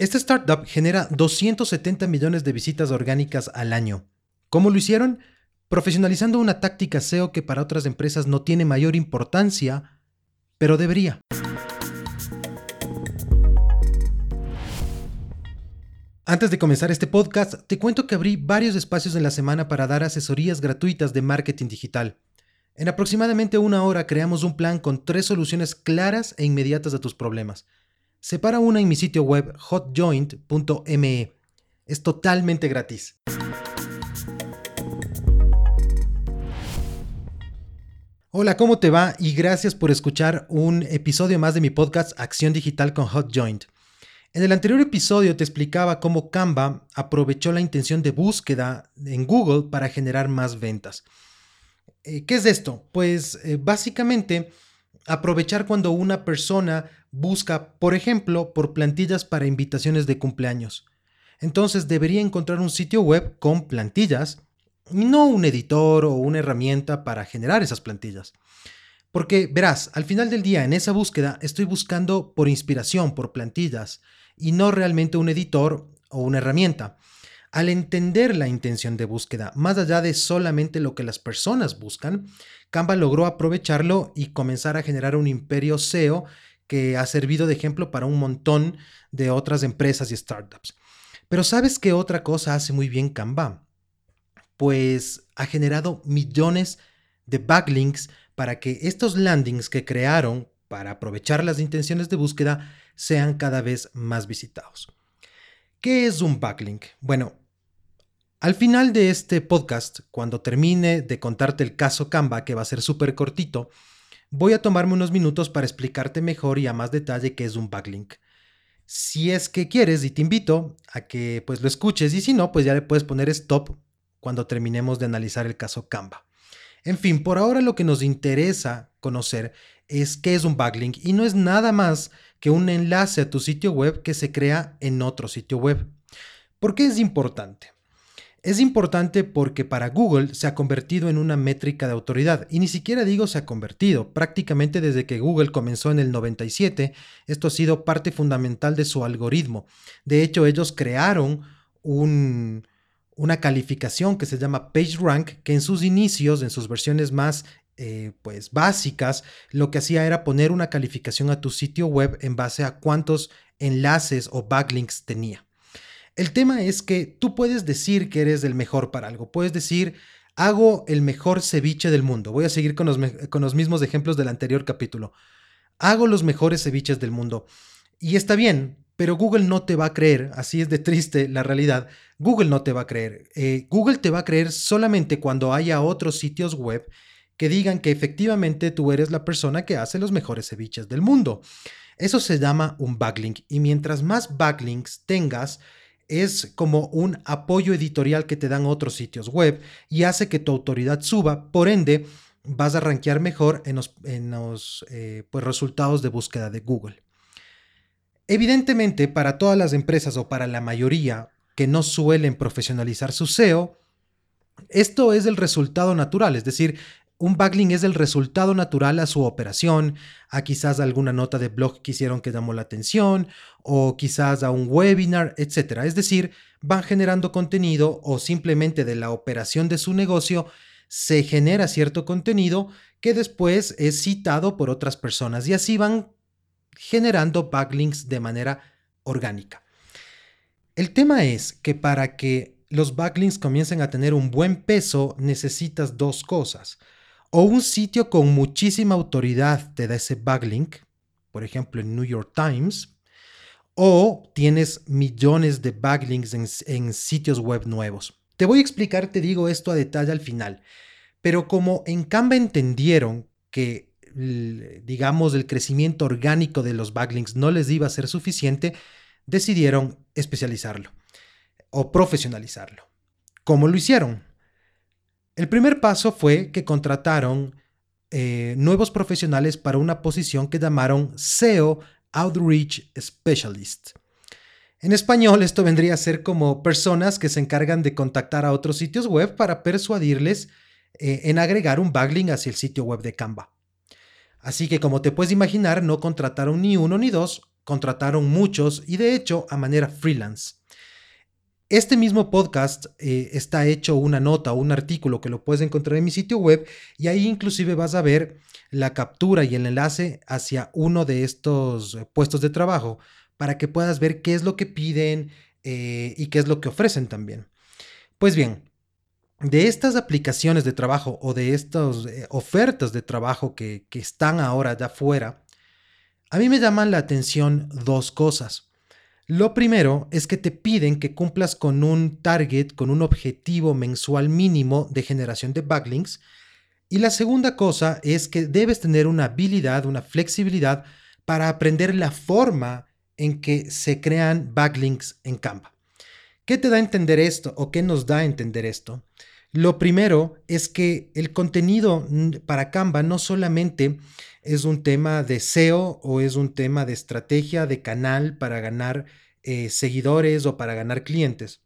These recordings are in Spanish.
Esta startup genera 270 millones de visitas orgánicas al año. ¿Cómo lo hicieron? Profesionalizando una táctica SEO que para otras empresas no tiene mayor importancia, pero debería. Antes de comenzar este podcast, te cuento que abrí varios espacios en la semana para dar asesorías gratuitas de marketing digital. En aproximadamente una hora creamos un plan con tres soluciones claras e inmediatas a tus problemas. Separa una en mi sitio web hotjoint.me. Es totalmente gratis. Hola, ¿cómo te va? Y gracias por escuchar un episodio más de mi podcast Acción Digital con HotJoint. En el anterior episodio te explicaba cómo Canva aprovechó la intención de búsqueda en Google para generar más ventas. Eh, ¿Qué es esto? Pues eh, básicamente aprovechar cuando una persona busca, por ejemplo, por plantillas para invitaciones de cumpleaños. Entonces debería encontrar un sitio web con plantillas y no un editor o una herramienta para generar esas plantillas. Porque verás, al final del día en esa búsqueda estoy buscando por inspiración, por plantillas, y no realmente un editor o una herramienta. Al entender la intención de búsqueda, más allá de solamente lo que las personas buscan, Canva logró aprovecharlo y comenzar a generar un imperio SEO que ha servido de ejemplo para un montón de otras empresas y startups. Pero ¿sabes qué otra cosa hace muy bien Canva? Pues ha generado millones de backlinks para que estos landings que crearon para aprovechar las intenciones de búsqueda sean cada vez más visitados. ¿Qué es un backlink? Bueno, al final de este podcast, cuando termine de contarte el caso Canva, que va a ser súper cortito, voy a tomarme unos minutos para explicarte mejor y a más detalle qué es un backlink. Si es que quieres y te invito a que pues lo escuches y si no, pues ya le puedes poner stop cuando terminemos de analizar el caso Canva. En fin, por ahora lo que nos interesa conocer es qué es un backlink y no es nada más que un enlace a tu sitio web que se crea en otro sitio web. ¿Por qué es importante? Es importante porque para Google se ha convertido en una métrica de autoridad y ni siquiera digo se ha convertido, prácticamente desde que Google comenzó en el 97, esto ha sido parte fundamental de su algoritmo. De hecho, ellos crearon una calificación que se llama PageRank, que en sus inicios, en sus versiones más eh, pues básicas, lo que hacía era poner una calificación a tu sitio web en base a cuántos enlaces o backlinks tenía. El tema es que tú puedes decir que eres el mejor para algo. Puedes decir, hago el mejor ceviche del mundo. Voy a seguir con los, con los mismos ejemplos del anterior capítulo. Hago los mejores ceviches del mundo. Y está bien, pero Google no te va a creer, así es de triste la realidad, Google no te va a creer. Eh, Google te va a creer solamente cuando haya otros sitios web que digan que efectivamente tú eres la persona que hace los mejores ceviches del mundo. Eso se llama un backlink y mientras más backlinks tengas, es como un apoyo editorial que te dan otros sitios web y hace que tu autoridad suba, por ende vas a rankear mejor en los, eh, pues, resultados de búsqueda de Google. Evidentemente, para todas las empresas o para la mayoría que no suelen profesionalizar su SEO, esto es el resultado natural, es decir, un backlink es el resultado natural a su operación, a quizás alguna nota de blog que hicieron que llamó la atención, o quizás a un webinar, etc. Es decir, van generando contenido o simplemente de la operación de su negocio se genera cierto contenido que después es citado por otras personas y así van generando backlinks de manera orgánica. El tema es que para que los backlinks comiencen a tener un buen peso necesitas dos cosas o un sitio con muchísima autoridad te da ese backlink, por ejemplo en New York Times, o tienes millones de backlinks en, sitios web nuevos. Te voy a explicar, te digo esto a detalle al final, pero como en Canva entendieron que, digamos, el crecimiento orgánico de los backlinks no les iba a ser suficiente, decidieron especializarlo o profesionalizarlo. ¿Cómo lo hicieron? El primer paso fue que contrataron eh, nuevos profesionales para una posición que llamaron SEO Outreach Specialist. En español esto vendría a ser como personas que se encargan de contactar a otros sitios web para persuadirles eh, en agregar un backlink hacia el sitio web de Canva. Así que como te puedes imaginar, no contrataron ni uno ni dos, contrataron muchos y de hecho a manera freelance. Este mismo podcast eh, está hecho una nota o un artículo que lo puedes encontrar en mi sitio web y ahí inclusive vas a ver la captura y el enlace hacia uno de estos puestos de trabajo para que puedas ver qué es lo que piden eh, y qué es lo que ofrecen también. Pues bien, de estas aplicaciones de trabajo o de estas eh, ofertas de trabajo que, están ahora de afuera, a mí me llaman la atención dos cosas. Lo primero es que te piden que cumplas con un target, con un objetivo mensual mínimo de generación de backlinks. Y la segunda cosa es que debes tener una habilidad, una flexibilidad para aprender la forma en que se crean backlinks en Canva. ¿Qué te da a entender esto o qué nos da a entender esto? Lo primero es que el contenido para Canva no solamente es un tema de SEO o es un tema de estrategia de canal para ganar eh, seguidores o para ganar clientes.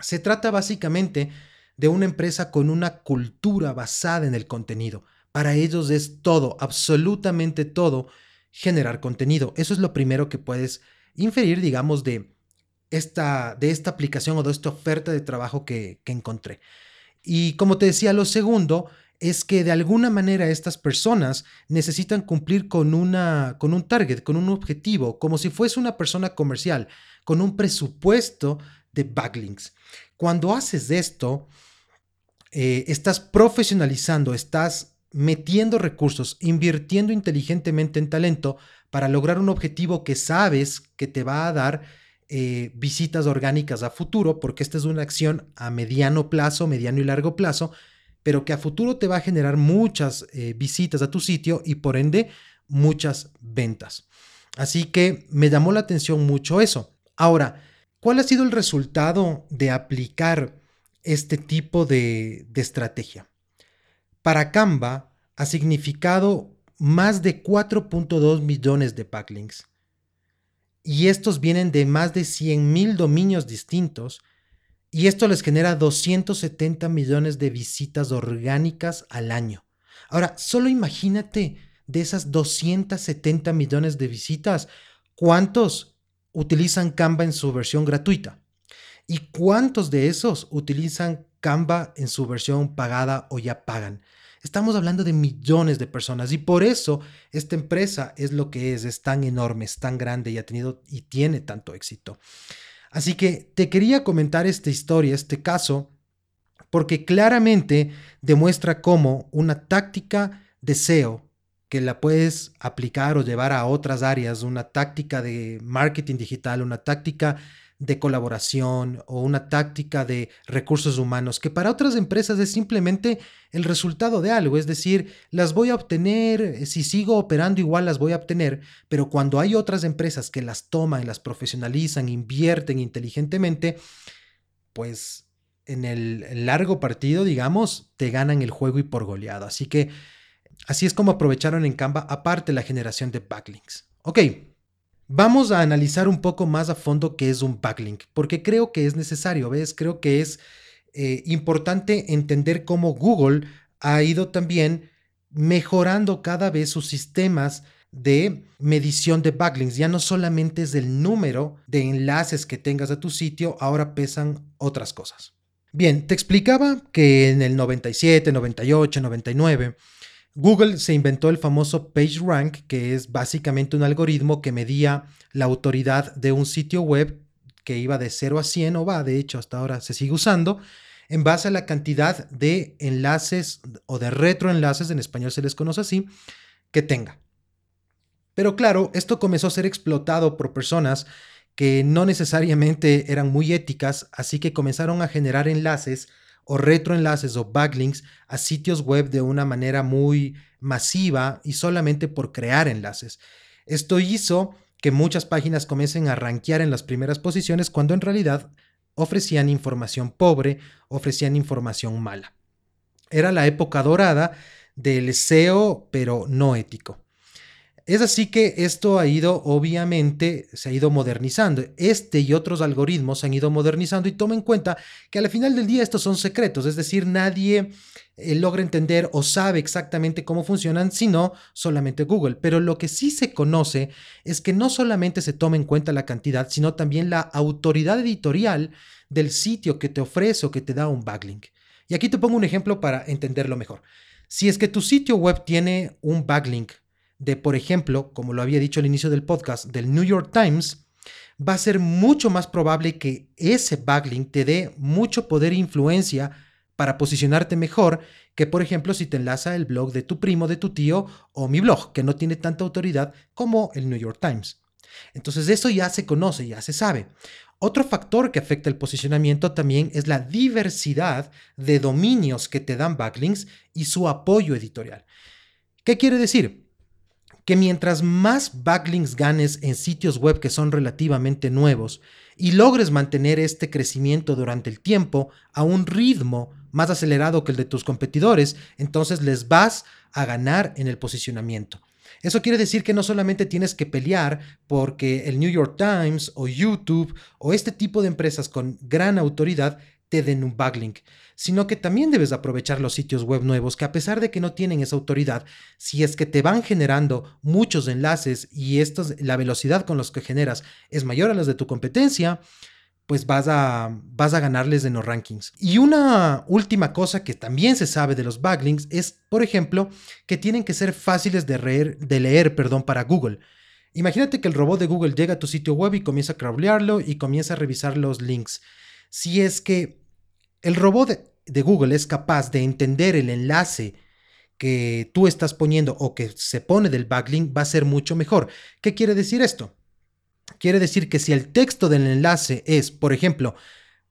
Se trata básicamente de una empresa con una cultura basada en el contenido. Para ellos es todo, absolutamente todo, generar contenido. Eso es lo primero que puedes inferir, digamos, de esta, de esta aplicación o de esta oferta de trabajo que, que encontré. Y como te decía, lo segundo es que de alguna manera estas personas necesitan cumplir con, una, con un target, con un objetivo, como si fuese una persona comercial, con un presupuesto de backlinks. Cuando haces esto, eh, estás profesionalizando, estás metiendo recursos, invirtiendo inteligentemente en talento para lograr un objetivo que sabes que te va a dar eh, visitas orgánicas a futuro, porque esta es una acción a mediano plazo, mediano y largo plazo, pero que a futuro te va a generar muchas eh, visitas a tu sitio y por ende muchas ventas. Así que me llamó la atención mucho eso. Ahora, ¿cuál ha sido el resultado de aplicar este tipo de, de estrategia? Para Canva ha significado más de 4.2 millones de backlinks. Y estos vienen de más de 100 mil dominios distintos y esto les genera 270 millones de visitas orgánicas al año. Ahora, solo imagínate de esas 270 millones de visitas, ¿cuántos utilizan Canva en su versión gratuita? ¿Y cuántos de esos utilizan Canva en su versión pagada o ya pagan? Estamos hablando de millones de personas y por eso esta empresa es lo que es, es tan enorme, es tan grande y ha tenido y tiene tanto éxito. Así que te quería comentar esta historia, este caso, porque claramente demuestra cómo una táctica de SEO que la puedes aplicar o llevar a otras áreas, una táctica de marketing digital, una táctica de colaboración o una táctica de recursos humanos, que para otras empresas es simplemente el resultado de algo, es decir, las voy a obtener, eh, si sigo operando igual las voy a obtener, pero cuando hay otras empresas que las toman, las profesionalizan, invierten inteligentemente, pues en el largo partido, digamos, te ganan el juego y por goleado. Así que así es como aprovecharon en Canva, aparte la generación de backlinks. Ok, Vamos a analizar un poco más a fondo qué es un backlink, porque creo que es necesario, ¿ves? Creo que es eh, importante entender cómo Google ha ido también mejorando cada vez sus sistemas de medición de backlinks. Ya no solamente es el número de enlaces que tengas a tu sitio, ahora pesan otras cosas. Bien, te explicaba que en el 97, 98, 99 Google se inventó el famoso PageRank, que es básicamente un algoritmo que medía la autoridad de un sitio web que iba de 0 a 100 o va, de hecho hasta ahora se sigue usando, en base a la cantidad de enlaces o de retroenlaces, en español se les conoce así, que tenga. Pero claro, esto comenzó a ser explotado por personas que no necesariamente eran muy éticas, así que comenzaron a generar enlaces o retroenlaces o backlinks a sitios web de una manera muy masiva y solamente por crear enlaces. Esto hizo que muchas páginas comiencen a rankear en las primeras posiciones cuando en realidad ofrecían información pobre, ofrecían información mala. Era la época dorada del SEO, pero no ético. Es así que esto ha ido, obviamente, se ha ido modernizando. Este y otros algoritmos se han ido modernizando y toma en cuenta que al final del día estos son secretos, es decir, nadie eh, logra entender o sabe exactamente cómo funcionan, sino solamente Google. Pero lo que sí se conoce es que no solamente se toma en cuenta la cantidad, sino también la autoridad editorial del sitio que te ofrece o que te da un backlink. Y aquí te pongo un ejemplo para entenderlo mejor. Si es que tu sitio web tiene un backlink de, por ejemplo, como lo había dicho al inicio del podcast, del New York Times, va a ser mucho más probable que ese backlink te dé mucho poder e influencia para posicionarte mejor que, por ejemplo, si te enlaza el blog de tu primo, de tu tío o mi blog, que no tiene tanta autoridad como el New York Times. Entonces eso ya se conoce, ya se sabe. Otro factor que afecta el posicionamiento también es la diversidad de dominios que te dan backlinks y su apoyo editorial. ¿Qué quiere decir? Que mientras más backlinks ganes en sitios web que son relativamente nuevos y logres mantener este crecimiento durante el tiempo a un ritmo más acelerado que el de tus competidores, entonces les vas a ganar en el posicionamiento. Eso quiere decir que no solamente tienes que pelear porque el New York Times o YouTube o este tipo de empresas con gran autoridad te den un backlink, sino que también debes aprovechar los sitios web nuevos que a pesar de que no tienen esa autoridad, si es que te van generando muchos enlaces y estos, la velocidad con los que generas es mayor a las de tu competencia, pues vas a, vas a ganarles en los rankings. Y una última cosa que también se sabe de los backlinks es, por ejemplo, que tienen que ser fáciles de, leer, de leer perdón, para Google. Imagínate que el robot de Google llega a tu sitio web y comienza a crawlearlo y comienza a revisar los links si es que el robot de, Google es capaz de entender el enlace que tú estás poniendo o que se pone del backlink, va a ser mucho mejor. ¿Qué quiere decir esto? Quiere decir que si el texto del enlace es, por ejemplo,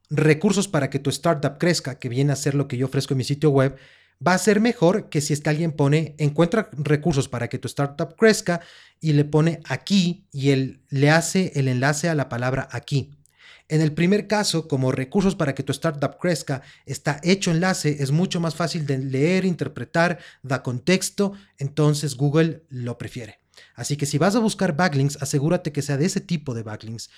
recursos para que tu startup crezca, que viene a ser lo que yo ofrezco en mi sitio web, va a ser mejor que si es alguien pone, encuentra recursos para que tu startup crezca y le pone aquí y él le hace el enlace a la palabra aquí. En el primer caso, como recursos para que tu startup crezca está hecho enlace, es mucho más fácil de leer, interpretar, da contexto, entonces Google lo prefiere. Así que si vas a buscar backlinks, asegúrate que sea de ese tipo de backlinks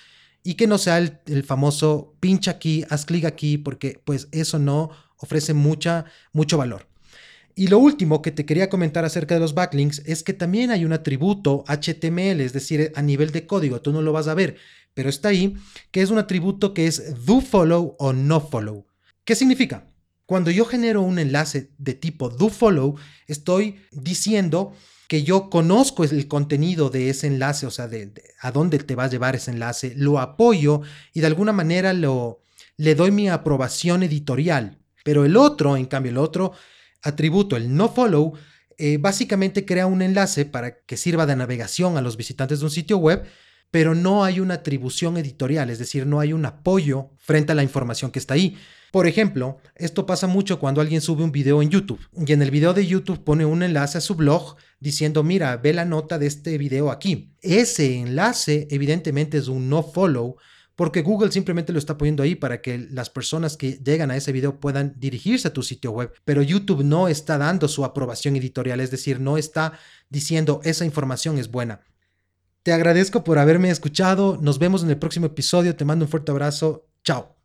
y que no sea el, famoso pincha aquí, haz clic aquí, porque pues eso no ofrece mucha, mucho valor. Y lo último que te quería comentar acerca de los backlinks es que también hay un atributo HTML, es decir, a nivel de código, tú no lo vas a ver, pero está ahí, que es un atributo que es do follow o no follow. ¿Qué significa? Cuando yo genero un enlace de tipo do follow, estoy diciendo que yo conozco el contenido de ese enlace, o sea, de, a dónde te va a llevar ese enlace, lo apoyo y de alguna manera lo, le doy mi aprobación editorial. Pero el otro, en cambio, el otro atributo, el no follow, eh, básicamente crea un enlace para que sirva de navegación a los visitantes de un sitio web, pero no hay una atribución editorial, es decir, no hay un apoyo frente a la información que está ahí. Por ejemplo, esto pasa mucho cuando alguien sube un video en YouTube y en el video de YouTube pone un enlace a su blog diciendo, mira, ve la nota de este video aquí. Ese enlace evidentemente es un no follow porque Google simplemente lo está poniendo ahí para que las personas que llegan a ese video puedan dirigirse a tu sitio web, pero YouTube no está dando su aprobación editorial, es decir, no está diciendo esa información es buena. Te agradezco por haberme escuchado. Nos vemos en el próximo episodio. Te mando un fuerte abrazo. Chao.